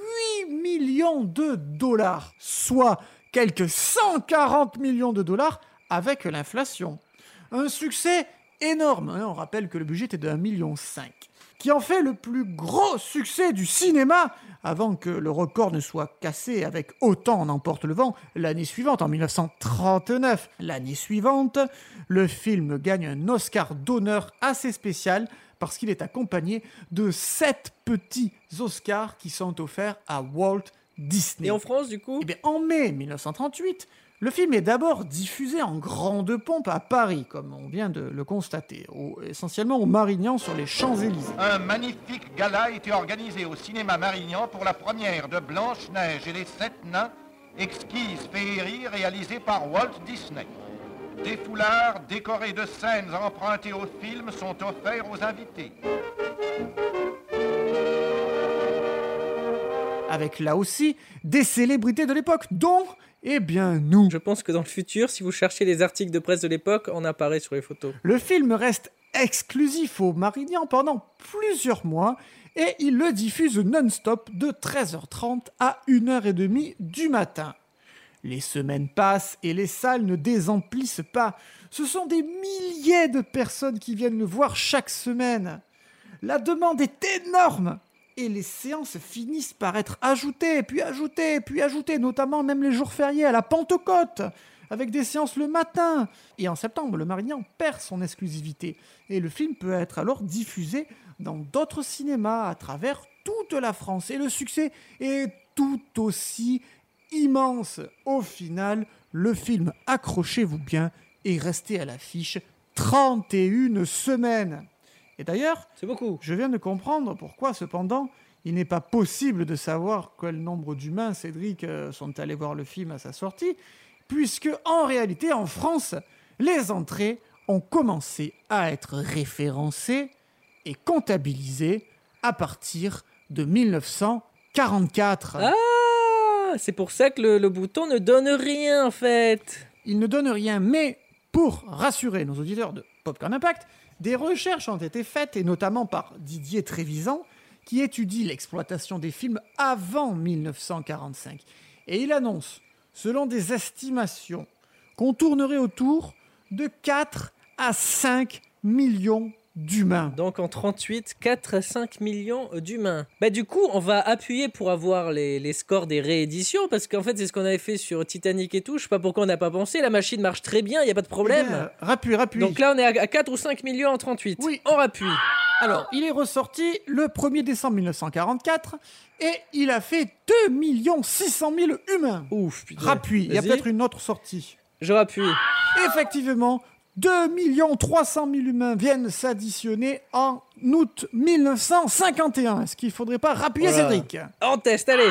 millions de dollars, soit quelques 140 millions de dollars avec l'inflation. Un succès énorme. hein. On rappelle que le budget était de 1,5 million. Qui en fait le plus gros succès du cinéma avant que le record ne soit cassé avec Autant en emporte le vent l'année suivante, en 1939. L'année suivante, le film gagne un Oscar d'honneur assez spécial parce qu'il est accompagné de sept petits Oscars qui sont offerts à Walt Disney. Et en France, du coup? Eh bien, en mai 1938, le film est d'abord diffusé en grande pompe à Paris, comme on vient de le constater, au- essentiellement au Marignan sur les Champs-Élysées. Un magnifique gala était organisé au cinéma Marignan pour la première de Blanche-Neige et les Sept Nains, exquise féerie réalisée par Walt Disney. Des foulards décorés de scènes empruntées au film sont offerts aux invités. Avec là aussi des célébrités de l'époque, dont, eh bien, nous. Je pense que dans le futur, si vous cherchez les articles de presse de l'époque, on apparaît sur les photos. Le film reste exclusif au Marignan pendant plusieurs mois et il le diffuse non-stop de 13h30 à 1h30 du matin. Les semaines passent et les salles ne désemplissent pas. Ce sont des milliers de personnes qui viennent le voir chaque semaine. La demande est énorme et les séances finissent par être ajoutées, puis ajoutées, puis ajoutées, notamment même les jours fériés à la Pentecôte, avec des séances le matin. Et en septembre, le Marignan perd son exclusivité et le film peut être alors diffusé dans d'autres cinémas à travers toute la France. Et le succès est tout aussi immense. Au final, le film, accrochez-vous bien, est resté à l'affiche 31 semaines. Et d'ailleurs, c'est beaucoup. Je viens de comprendre pourquoi, cependant, il n'est pas possible de savoir quel nombre d'humains, Cédric, euh, sont allés voir le film à sa sortie, puisque en réalité, en France, les entrées ont commencé à être référencées et comptabilisées à partir de 1944. Ah C'est pour ça que le, le bouton ne donne rien en fait. Il ne donne rien, mais pour rassurer nos auditeurs de Popcorn Impact, des recherches ont été faites, et notamment par Didier Trévisan, qui étudie l'exploitation des films avant 1945. Et il annonce, selon des estimations, qu'on tournerait autour de 4 à 5 millions d'humains. Donc en 38, 4 à 5 millions d'humains. Bah du coup, on va appuyer pour avoir les, les scores des rééditions, parce qu'en fait c'est ce qu'on avait fait sur Titanic et tout, je sais pas pourquoi on n'a pas pensé, la machine marche très bien, il n'y a pas de problème. Eh bien, rappuie, rappuie. Donc là on est à 4 ou 5 millions en 38. Oui. On rappuie. Alors, il est ressorti le 1er décembre 1944 et il a fait 2 600 000 humains. Ouf, putain. Rappuie, il y a peut-être une autre sortie. Je rappuie. Effectivement, 2 300 000 humains viennent s'additionner en août 1951. Est-ce qu'il faudrait pas rappuyer Voilà. Cédric? On teste, allez.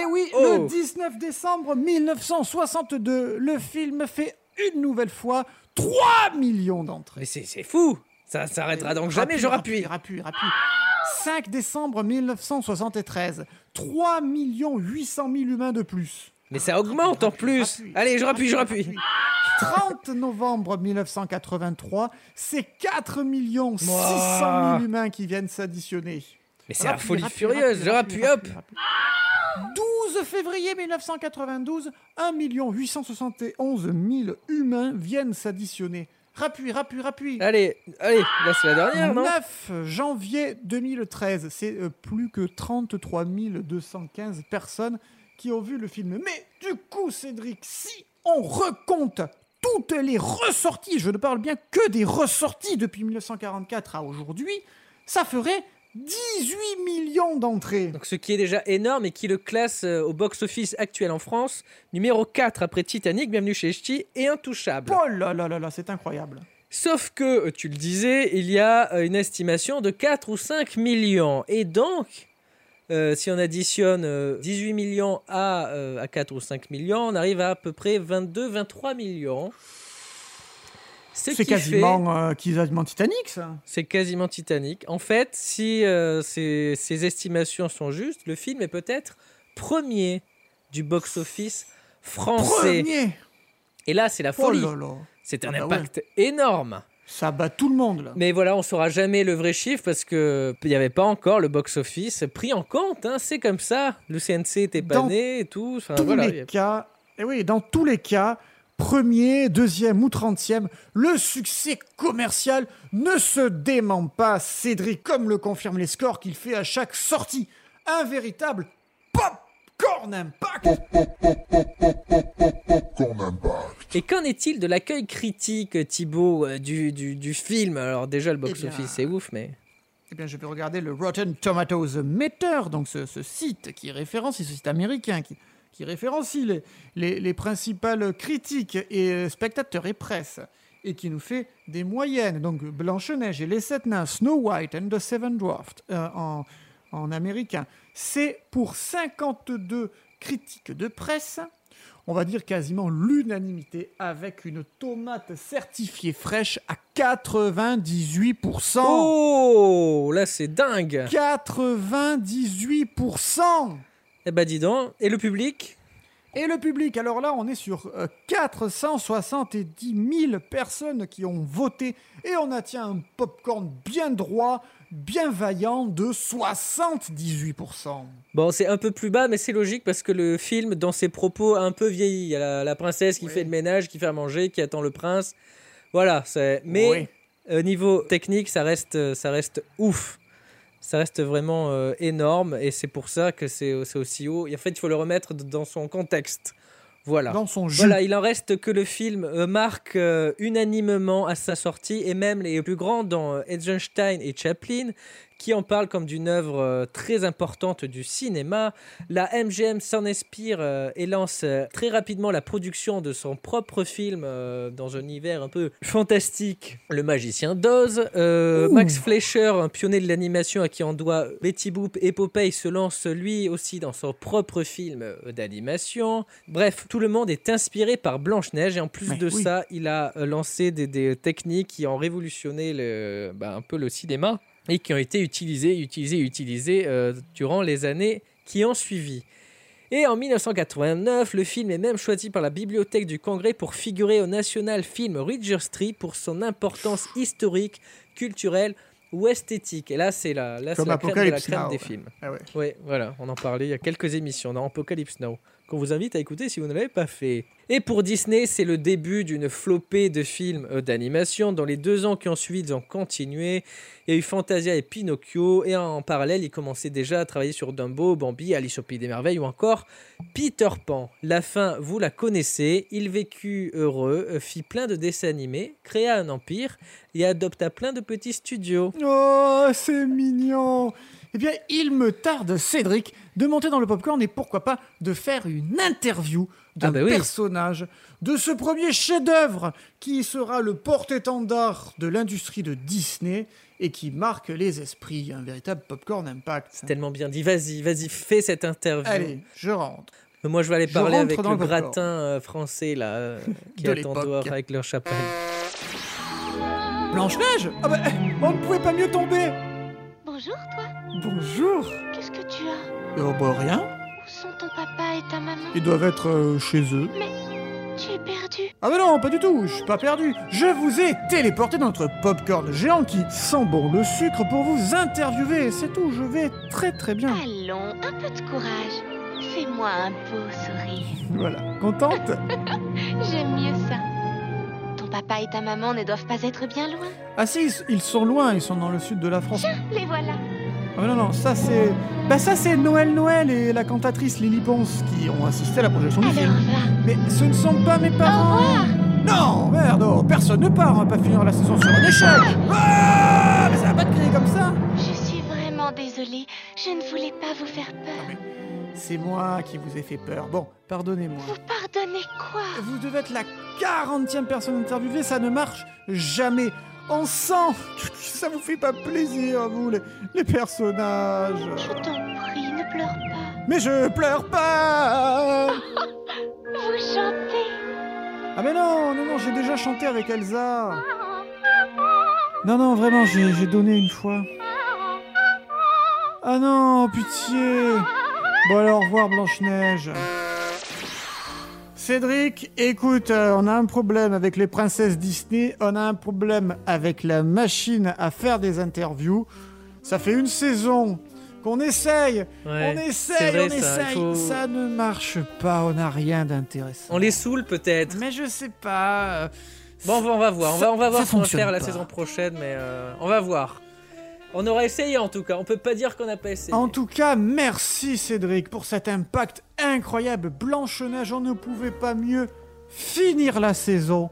Et oui, Oh. le 19 décembre 1962, le film fait une nouvelle fois 3 millions d'entrées. Mais c'est c'est fou. Ça s'arrêtera donc jamais, je rappuie. Rappuie, rappuie. 5 décembre 1973, 3 800 000 humains de plus. Mais ça augmente en plus. Allez, je rappuie, je rappuie. 30 novembre 1983, c'est 4 600 000 Mouah. humains qui viennent s'additionner. Mais c'est la folie furieuse. Je rappuie, hop. 12 février 1992, 1 871 000 humains viennent s'additionner. Rappuie, rappuie, rappuie. Allez, allez, là c'est la dernière, non? 9 janvier 2013, c'est euh, plus que 33 215 personnes qui ont vu le film. Mais du coup, Cédric, si on recompte toutes les ressorties, je ne parle bien que des ressorties depuis 1944 à aujourd'hui, ça ferait 18 millions d'entrées. Donc ce qui est déjà énorme et qui le classe euh, au box-office actuel en France, numéro 4 après Titanic, Bienvenue chez Ch'ti et Intouchable. Oh là là là là, c'est incroyable. Sauf que, euh, tu le disais, il y a euh, une estimation de 4 ou 5 millions. Et donc, euh, si on additionne euh, 18 millions à, euh, à 4 ou 5 millions, on arrive à à peu près 22-23 millions. Ce C'est qui quasiment, euh, quasiment Titanic, ça. C'est quasiment Titanic. En fait, si euh, ces, ces estimations sont justes, le film est peut-être premier du box-office français. Premier? Et là, c'est la Oh folie. là. C'est un Ah bah impact énorme. Ça bat tout le monde, là. Mais voilà, on saura jamais le vrai chiffre parce que il n'y avait pas encore le box-office pris en compte. hein, c'est comme ça. Le CNC était pas Dans né et tout. Enfin, tous voilà, les cas, et oui, dans tous les cas, premier, deuxième ou trentième, le succès commercial ne se dément pas, Cédric, comme le confirment les scores qu'il fait à chaque sortie. Un véritable popcorn impact Et qu'en est-il de l'accueil critique, Thibaut, euh, du, du, du film? Alors déjà, le Eh box-office, c'est ouf, mais... Eh bien, je vais regarder le Rotten Tomatoes Meter, donc ce, ce site qui référencie, ce site américain qui, qui référencie les, les, les principales critiques et euh, spectateurs et presse, et qui nous fait des moyennes. Donc Blanche-Neige et les Sept Nains, Snow White and the Seven Dwarfs euh, en, en américain. C'est pour 52 critiques de presse, on va dire quasiment l'unanimité, avec une tomate certifiée fraîche à 98%. Oh Là, c'est dingue 98% Eh ben, dis donc. Et le public? Et le public, alors là, on est sur euh, 470 000 personnes qui ont voté et on atteint un popcorn bien droit, bien vaillant de 78%. Bon, c'est un peu plus bas, mais c'est logique parce que le film, dans ses propos, a un peu vieilli. Il y a la, la princesse qui fait le ménage, qui fait à manger, qui attend le prince. Voilà, c'est. Mais Oui. au niveau technique, ça reste, ça reste ouf. Ça reste vraiment euh, énorme et c'est pour ça que c'est c'est aussi haut. Et en fait, il faut le remettre dans son contexte. Voilà. Dans son jus. Voilà, il en reste que le film euh, marque euh, unanimement à sa sortie et même les plus grands dans euh, Eisenstein et Chaplin qui en parlent comme d'une œuvre euh, très importante du cinéma. La MGM s'en inspire euh, et lance euh, très rapidement la production de son propre film dans un univers un peu fantastique. Le magicien d'Oz. Euh. Max Fleischer, un pionnier de l'animation à qui on doit Betty Boop et Popeye, se lance lui aussi dans son propre film d'animation. Bref, tout le monde est inspiré par Blanche-Neige et en plus Mais de oui. ça, il a lancé des, des techniques qui ont révolutionné le, bah, un peu le cinéma et qui ont été utilisées, utilisées, utilisées euh, durant les années qui ont suivi. Et en 1989, le film est même choisi par la Bibliothèque du Congrès pour figurer au National Film Registry pour son importance historique, culturelle ou esthétique. Et là, c'est la, là, Comme la crème de la crème Now, des films. Ah ouais. Ouais, voilà, on en parlait il y a quelques émissions dans Apocalypse Now, qu'on vous invite à écouter si vous ne l'avez pas fait. Et pour Disney, c'est le début d'une flopée de films euh, d'animation. Dans les deux ans qui ont suivi, ils ont continué. Il y a eu Fantasia et Pinocchio, et en parallèle, ils commençaient déjà à travailler sur Dumbo, Bambi, Alice au Pays des Merveilles ou encore Peter Pan. La fin, vous la connaissez. Il vécut heureux, euh, fit plein de dessins animés, créa un empire et adopta plein de petits studios. Oh, c'est mignon Eh bien, il me tarde, Cédric, de monter dans le popcorn et pourquoi pas de faire une interview d'un Ah bah oui. personnage de ce premier chef-d'œuvre qui sera le porte-étendard de l'industrie de Disney et qui marque les esprits, un véritable popcorn impact. Tellement bien dit. Vas-y, vas-y, fais cette interview. Allez, je rentre. Moi, je vais aller parler avec le gratin euh, français là, euh, qui De attend dehors avec leur chapelle. Blanche-Neige Ah bah, on ne pouvait pas mieux tomber Bonjour, toi. Bonjour Qu'est-ce que tu as Oh bah rien, Où sont ton papa et ta maman ils doivent être euh, chez eux. Mais tu es perdu. Ah mais non, pas du tout, je suis pas perdu. Je vous ai téléporté dans notre popcorn géant qui sent bon le sucre pour vous interviewer. C'est tout, je vais très très bien. Allons, un peu de courage. Fais-moi un beau sourire. Voilà, contente J'aime mieux ça. Ton papa et ta maman ne doivent pas être bien loin. Ah si, ils- sont loin, ils sont dans le sud de la France. Les voilà. Ah mais non, non, ça c'est... Bah ça c'est Noël Noël et la cantatrice Lily Ponce qui ont assisté à la projection du film. Mais ce ne sont pas mes parents Non, merde, oh, personne ne part, on va pas finir la saison sur un échec Ah, mais ça va pas te crier comme ça Je suis vraiment désolée. Je ne voulais pas vous faire peur. C'est moi qui vous ai fait peur. Bon, pardonnez-moi. Vous pardonnez quoi? Vous devez être la 40e personne interviewée, ça ne marche jamais. On sent ça vous fait pas plaisir, vous, les, les personnages. Je t'en prie, ne pleure pas. Mais je pleure pas Vous chantez. Ah mais non, non, non, j'ai déjà chanté avec Elsa. Non, non, vraiment, j'ai j'ai donné une fois. Ah non, pitié. Bon alors, au revoir Blanche-Neige. Cédric, écoute, euh, on a un problème avec les princesses Disney, on a un problème avec la machine à faire des interviews. Ça fait une saison qu'on essaye, Ouais, on essaye, vrai, on essaye. faut- Ça ne marche pas, on n'a rien d'intéressant. On les saoule peut-être. Mais je sais pas. Bon, on va, voir. On va, on va Ça- voir ce qu'on va faire la saison prochaine, mais euh, on va voir. On aura essayé en tout cas. On peut pas dire qu'on n'a pas essayé. En tout cas, merci Cédric pour cet impact incroyable. Blanche-Neige, on ne pouvait pas mieux finir la saison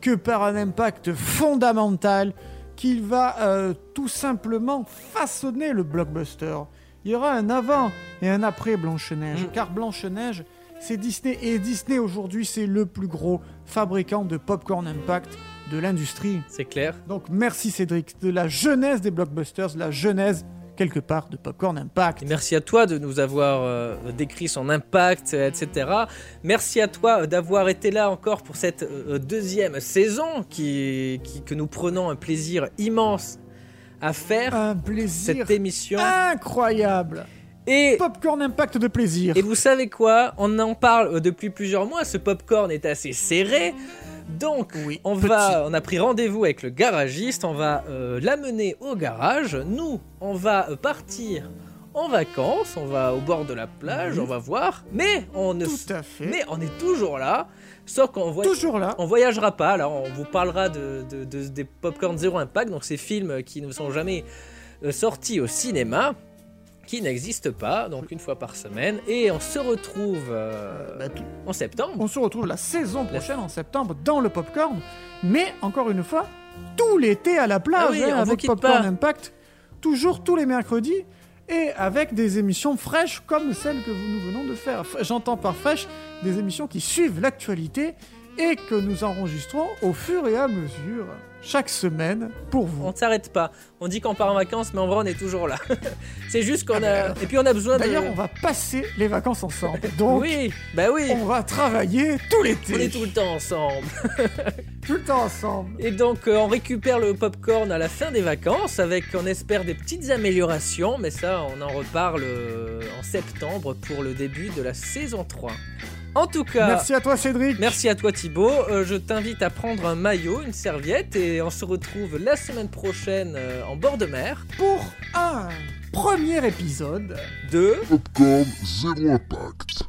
que par un impact fondamental qui va euh, tout simplement façonner le blockbuster. Il y aura un avant et un après Blanche-Neige, Mm. car Blanche-Neige, c'est Disney, et Disney aujourd'hui, c'est le plus gros fabricant de popcorn impact de l'industrie. C'est clair. Donc merci Cédric, de la jeunesse des blockbusters, la genèse quelque part de Popcorn Impact. Et merci à toi de nous avoir euh, décrit son impact, etc. Merci à toi euh, d'avoir été là encore pour cette euh, deuxième saison qui, qui- que nous prenons un plaisir immense à faire. Un plaisir Cette émission. incroyable. Et Popcorn Impact de plaisir. Et vous savez quoi? On en parle depuis plusieurs mois. Ce popcorn est assez serré. Donc, on va, on a pris rendez-vous avec le garagiste. On va euh, l'amener au garage. Nous, on va euh, partir en vacances. On va au bord de la plage. Oui. On va voir. Mais on ne. Tout à fait. Mais on est toujours là. Sauf qu'on voit. Toujours là. On voyagera pas. Alors, on vous parlera de, de- de- des popcorn zéro impact. Donc, ces films qui ne sont jamais euh, sortis au cinéma qui n'existe pas, donc une fois par semaine, et on se retrouve euh, Bah, en septembre. On se retrouve la saison prochaine en septembre dans le Popcorn, mais encore une fois, tout l'été à la plage Ah oui, hein, avec Popcorn pas. Impact, toujours tous les mercredis et avec des émissions fraîches comme celles que nous venons de faire. J'entends par fraîches des émissions qui suivent l'actualité et que nous enregistrons au fur et à mesure chaque semaine pour vous. On ne s'arrête pas. On dit qu'on part en vacances, mais en vrai, on est toujours là. C'est juste qu'on a. Et puis, on a besoin de. Ah, D'ailleurs, on va passer les vacances ensemble. Donc, oui, bah oui. on va travailler tout l'été. On est tout le temps ensemble. tout le temps ensemble. Et donc, euh, on récupère le popcorn à la fin des vacances avec, on espère, des petites améliorations, mais ça, on en reparle euh, en septembre pour le début de la saison 3. En tout cas, Merci à toi, Cédric. merci à toi Thibaut. Euh, je t'invite à prendre un maillot, une serviette, et on se retrouve la semaine prochaine euh, en bord de mer Pour un premier épisode de Popcorn zéro impact.